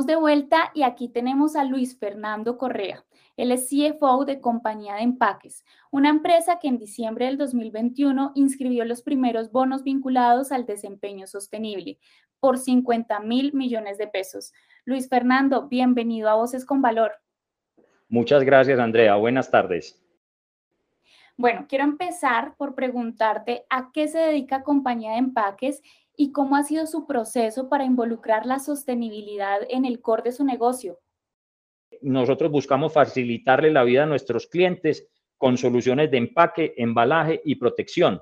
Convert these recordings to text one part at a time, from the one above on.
Estamos de vuelta y aquí tenemos a Luis Fernando Correa. Él es CFO de Compañía de Empaques, una empresa que en diciembre del 2021 inscribió los primeros bonos vinculados al desempeño sostenible por 50 mil millones de pesos. Luis Fernando, bienvenido a Voces con Valor. Muchas gracias, Andrea. Buenas tardes. Bueno, quiero empezar por preguntarte a qué se dedica Compañía de Empaques y cómo ha sido su proceso para involucrar la sostenibilidad en el core de su negocio. Nosotros buscamos facilitarle la vida a nuestros clientes con soluciones de empaque, embalaje y protección,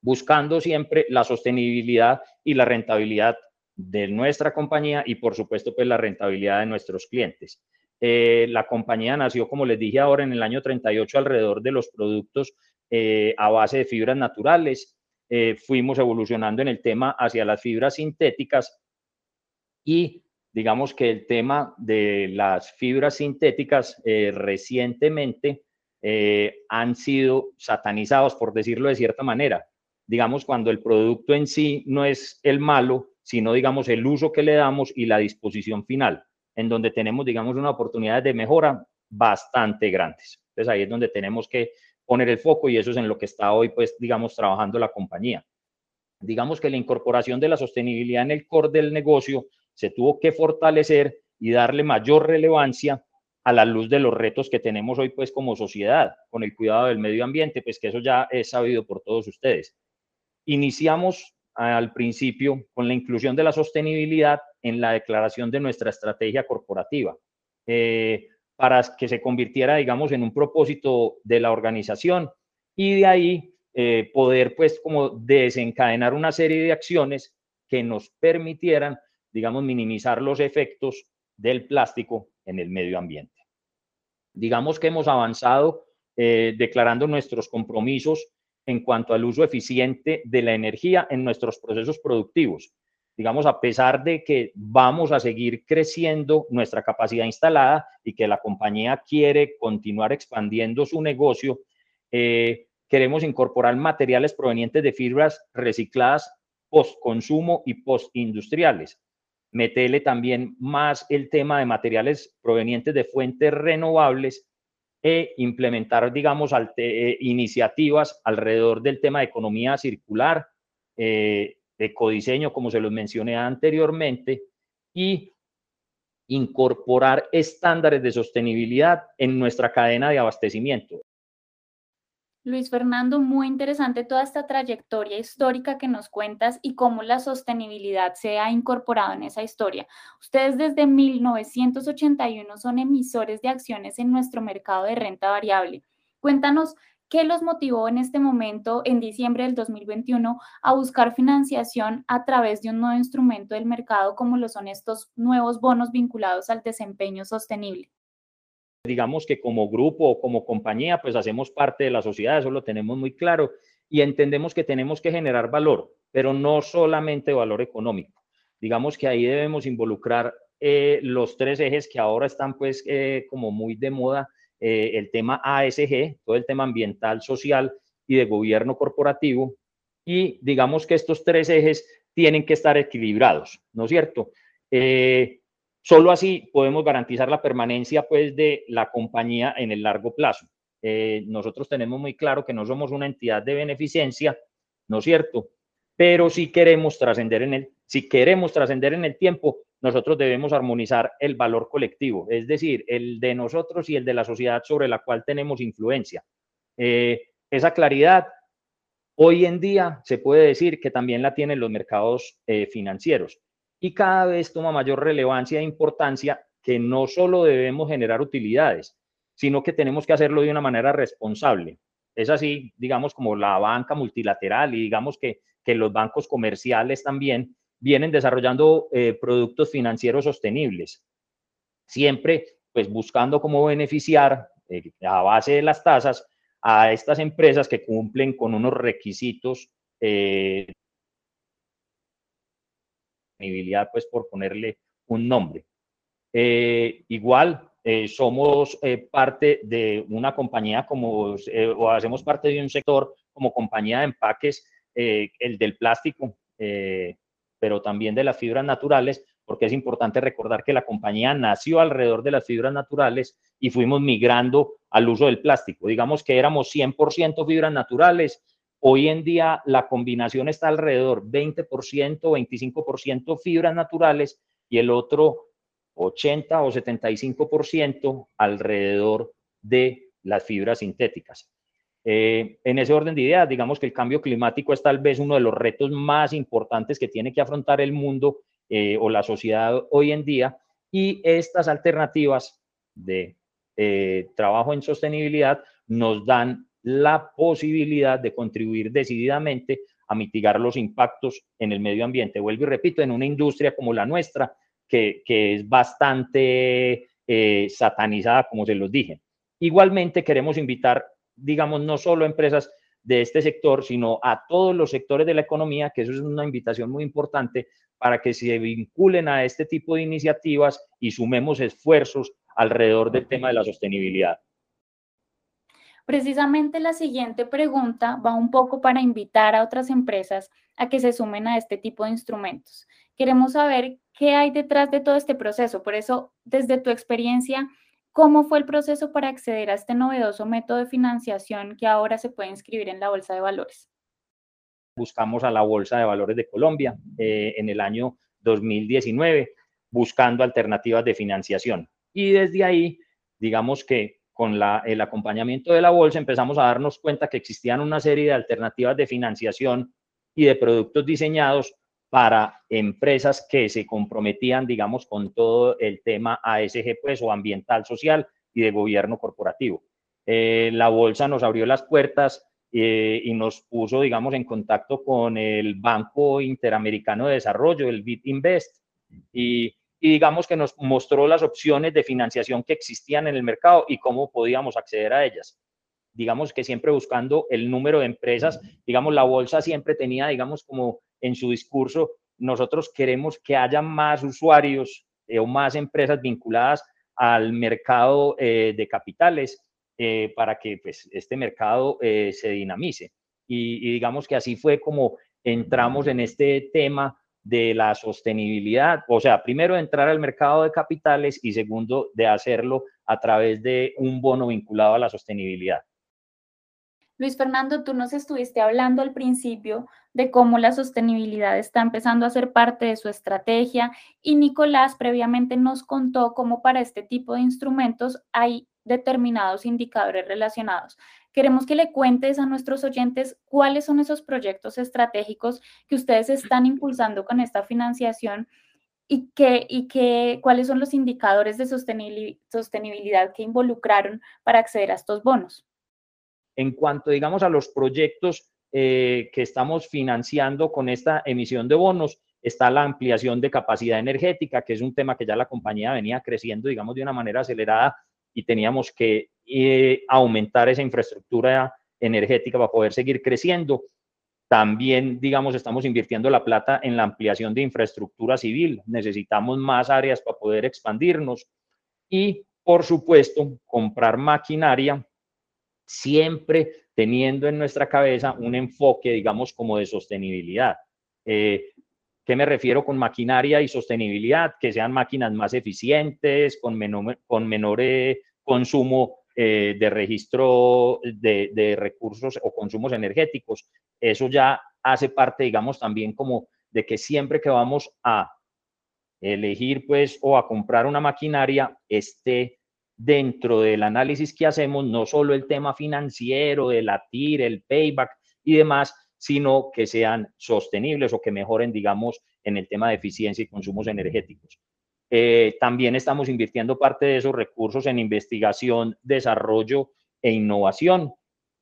buscando siempre la sostenibilidad y la rentabilidad de nuestra compañía y por supuesto pues la rentabilidad de nuestros clientes. Eh, la compañía nació, como les dije ahora, en el año 38 alrededor de los productos eh, a base de fibras naturales eh, fuimos evolucionando en el tema hacia las fibras sintéticas y digamos que el tema de las fibras sintéticas eh, recientemente eh, han sido satanizados, por decirlo de cierta manera. Digamos, cuando el producto en sí no es el malo, sino, digamos, el uso que le damos y la disposición final, en donde tenemos, digamos, una oportunidad de mejora bastante grandes. Entonces ahí es donde tenemos que poner el foco y eso es en lo que está hoy, pues, digamos, trabajando la compañía. Digamos que la incorporación de la sostenibilidad en el core del negocio se tuvo que fortalecer y darle mayor relevancia a la luz de los retos que tenemos hoy, pues, como sociedad, con el cuidado del medio ambiente, pues que eso ya es sabido por todos ustedes. Iniciamos al principio con la inclusión de la sostenibilidad en la declaración de nuestra estrategia corporativa. Eh, para que se convirtiera, digamos, en un propósito de la organización y de ahí eh, poder, pues, como desencadenar una serie de acciones que nos permitieran, digamos, minimizar los efectos del plástico en el medio ambiente. Digamos que hemos avanzado eh, declarando nuestros compromisos en cuanto al uso eficiente de la energía en nuestros procesos productivos digamos, a pesar de que vamos a seguir creciendo nuestra capacidad instalada y que la compañía quiere continuar expandiendo su negocio, eh, queremos incorporar materiales provenientes de fibras recicladas post-consumo y post-industriales. Metele también más el tema de materiales provenientes de fuentes renovables e implementar, digamos, eh, iniciativas alrededor del tema de economía circular, eh, de codiseño, como se los mencioné anteriormente, y incorporar estándares de sostenibilidad en nuestra cadena de abastecimiento. Luis Fernando, muy interesante toda esta trayectoria histórica que nos cuentas y cómo la sostenibilidad se ha incorporado en esa historia. Ustedes desde 1981 son emisores de acciones en nuestro mercado de renta variable. Cuéntanos ¿Qué los motivó en este momento, en diciembre del 2021, a buscar financiación a través de un nuevo instrumento del mercado como lo son estos nuevos bonos vinculados al desempeño sostenible? Digamos que como grupo o como compañía, pues hacemos parte de la sociedad, eso lo tenemos muy claro y entendemos que tenemos que generar valor, pero no solamente valor económico. Digamos que ahí debemos involucrar eh, los tres ejes que ahora están pues eh, como muy de moda eh, el tema ASG, todo el tema ambiental, social y de gobierno corporativo. Y digamos que estos tres ejes tienen que estar equilibrados, ¿no es cierto? Eh, solo así podemos garantizar la permanencia pues, de la compañía en el largo plazo. Eh, nosotros tenemos muy claro que no somos una entidad de beneficencia, ¿no es cierto? Pero si queremos trascender en el, si queremos trascender en el tiempo, nosotros debemos armonizar el valor colectivo, es decir, el de nosotros y el de la sociedad sobre la cual tenemos influencia. Eh, esa claridad hoy en día se puede decir que también la tienen los mercados eh, financieros y cada vez toma mayor relevancia e importancia que no solo debemos generar utilidades, sino que tenemos que hacerlo de una manera responsable. Es así, digamos, como la banca multilateral y digamos que, que los bancos comerciales también vienen desarrollando eh, productos financieros sostenibles, siempre pues buscando cómo beneficiar eh, a base de las tasas a estas empresas que cumplen con unos requisitos eh, pues por ponerle un nombre. Eh, igual, somos parte de una compañía como, o hacemos parte de un sector como compañía de empaques, el del plástico, pero también de las fibras naturales, porque es importante recordar que la compañía nació alrededor de las fibras naturales y fuimos migrando al uso del plástico. Digamos que éramos 100% fibras naturales. Hoy en día la combinación está alrededor 20%, 25% fibras naturales y el otro 80 o 75% alrededor de las fibras sintéticas. Eh, en ese orden de ideas, digamos que el cambio climático es tal vez uno de los retos más importantes que tiene que afrontar el mundo eh, o la sociedad hoy en día y estas alternativas de eh, trabajo en sostenibilidad nos dan la posibilidad de contribuir decididamente a mitigar los impactos en el medio ambiente. Vuelvo y repito, en una industria como la nuestra, que, es bastante satanizada, como se los dije. Igualmente queremos invitar, digamos, no solo empresas de este sector, sino a todos los sectores de la economía, que eso es una invitación muy importante para que se vinculen a este tipo de iniciativas y sumemos esfuerzos alrededor del tema de la sostenibilidad. Precisamente la siguiente pregunta va un poco para invitar a otras empresas a que se sumen a este tipo de instrumentos. Queremos saber qué hay detrás de todo este proceso. Por eso, desde tu experiencia, ¿cómo fue el proceso para acceder a este novedoso método de financiación que ahora se puede inscribir en la Bolsa de Valores? Buscamos a la Bolsa de Valores de Colombia eh, en el año 2019 buscando alternativas de financiación. Y desde ahí, digamos que con el acompañamiento de la bolsa empezamos a darnos cuenta que existían una serie de alternativas de financiación y de productos diseñados para empresas que se comprometían, digamos, con todo el tema ASG, pues, o ambiental, social y de gobierno corporativo. Eh, la bolsa nos abrió las puertas eh, y nos puso, digamos, en contacto con el Banco Interamericano de Desarrollo, el BitInvest, y, y digamos que nos mostró las opciones de financiación que existían en el mercado y cómo podíamos acceder a ellas digamos que siempre buscando el número de empresas, digamos, la bolsa siempre tenía, digamos, como en su discurso, nosotros queremos que haya más usuarios eh, o más empresas vinculadas al mercado eh, de capitales eh, para que pues, este mercado se dinamice. Y, y, digamos que así fue como entramos en este tema de la sostenibilidad, o sea, primero entrar al mercado de capitales y segundo de hacerlo a través de un bono vinculado a la sostenibilidad. Luis Fernando, tú nos estuviste hablando al principio de cómo la sostenibilidad está empezando a ser parte de su estrategia y Nicolás previamente nos contó cómo para este tipo de instrumentos hay determinados indicadores relacionados. Queremos que le cuentes a nuestros oyentes cuáles son esos proyectos estratégicos que ustedes están impulsando con esta financiación y, qué, y qué, cuáles son los indicadores de sostenibilidad que involucraron para acceder a estos bonos. En cuanto, digamos, a los proyectos eh, que estamos financiando con esta emisión de bonos, está la ampliación de capacidad energética, que es un tema que ya la compañía venía creciendo, digamos, de una manera acelerada y teníamos que eh, aumentar esa infraestructura energética para poder seguir creciendo. También, digamos, estamos invirtiendo la plata en la ampliación de infraestructura civil. Necesitamos más áreas para poder expandirnos y, por supuesto, comprar maquinaria siempre teniendo en nuestra cabeza un enfoque, digamos, como de sostenibilidad. Eh, ¿Qué me refiero con maquinaria y sostenibilidad? Que sean máquinas más eficientes, con menor, con menor eh, consumo de registro de, de, recursos o consumos energéticos. Eso ya hace parte, digamos, también como de que siempre que vamos a elegir, pues, o a comprar una maquinaria, esté dentro del análisis que hacemos no solo el tema financiero, de la TIR, el payback y demás, sino que sean sostenibles o que mejoren, digamos, en el tema de eficiencia y consumos energéticos. Eh, también estamos invirtiendo parte de esos recursos en investigación, desarrollo e innovación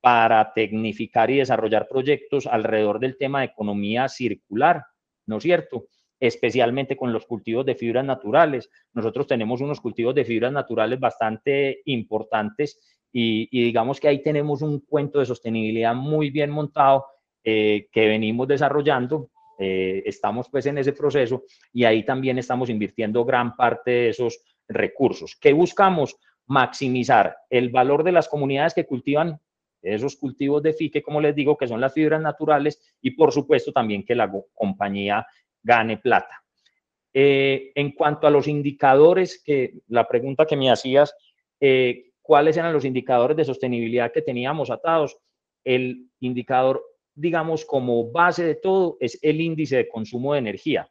para tecnificar y desarrollar proyectos alrededor del tema de economía circular, ¿no es cierto? Especialmente con los cultivos de fibras naturales. Nosotros tenemos unos cultivos de fibras naturales bastante importantes y, digamos que ahí tenemos un cuento de sostenibilidad muy bien montado eh, que venimos desarrollando. Eh, estamos pues en ese proceso y ahí también estamos invirtiendo gran parte de esos recursos. ¿Qué buscamos? Maximizar el valor de las comunidades que cultivan esos cultivos de fique, como les digo, que son las fibras naturales y por supuesto también que la compañía gane plata. Eh, en cuanto a los indicadores, que la pregunta que me hacías, eh, ¿cuáles eran los indicadores de sostenibilidad que teníamos atados? El indicador, digamos, como base de todo es el índice de consumo de energía.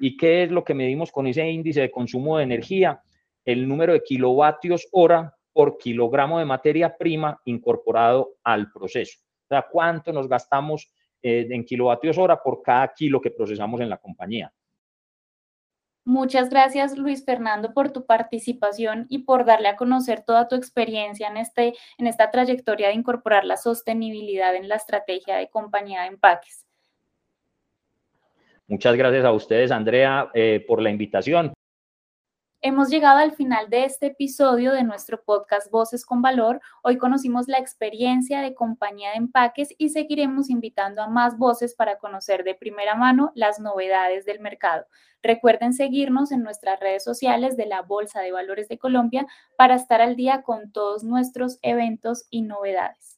¿Y qué es lo que medimos con ese índice de consumo de energía? El número de kilovatios hora por kilogramo de materia prima incorporado al proceso. O sea, cuánto nos gastamos eh, en kilovatios hora por cada kilo que procesamos en la compañía. Muchas gracias, Luis Fernando, por tu participación y por darle a conocer toda tu experiencia en, este, en esta trayectoria de incorporar la sostenibilidad en la estrategia de compañía de empaques. Muchas gracias a ustedes, Andrea, eh, por la invitación. Hemos llegado al final de este episodio de nuestro podcast Voces con Valor. Hoy conocimos la experiencia de compañía de empaques y seguiremos invitando a más voces para conocer de primera mano las novedades del mercado. Recuerden seguirnos en nuestras redes sociales de la Bolsa de Valores de Colombia para estar al día con todos nuestros eventos y novedades.